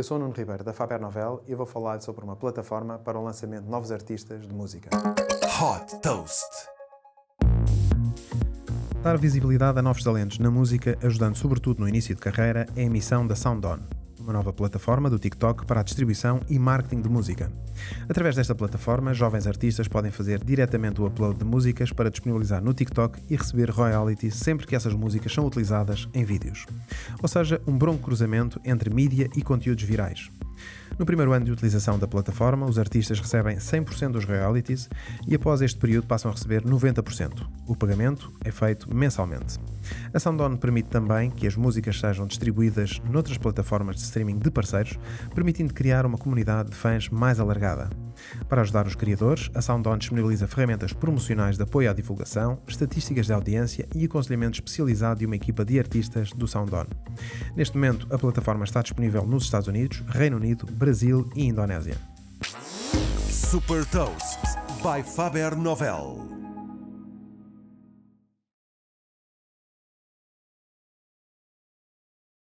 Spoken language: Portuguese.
Eu sou o Nuno Ribeiro da Faber Novel e vou falar sobre uma plataforma para o lançamento de novos artistas de música. Hot Toast. Dar visibilidade a novos talentos na música, ajudando sobretudo no início de carreira, é a missão da SoundOn uma nova plataforma do TikTok para a distribuição e marketing de música. Através desta plataforma, jovens artistas podem fazer diretamente o upload de músicas para disponibilizar no TikTok e receber royalties sempre que essas músicas são utilizadas em vídeos. Ou seja, um bronco cruzamento entre mídia e conteúdos virais. No primeiro ano de utilização da plataforma, os artistas recebem 100% dos royalties e após este período passam a receber 90%. O pagamento é feito mensalmente. A Soundon permite também que as músicas sejam distribuídas noutras plataformas de streaming de parceiros, permitindo criar uma comunidade de fãs mais alargada. Para ajudar os criadores, a SoundOn disponibiliza ferramentas promocionais de apoio à divulgação, estatísticas de audiência e aconselhamento especializado de uma equipa de artistas do SoundOn. Neste momento, a plataforma está disponível nos Estados Unidos, Reino Unido, Brasil e Indonésia. Super Toast by Faber Novel.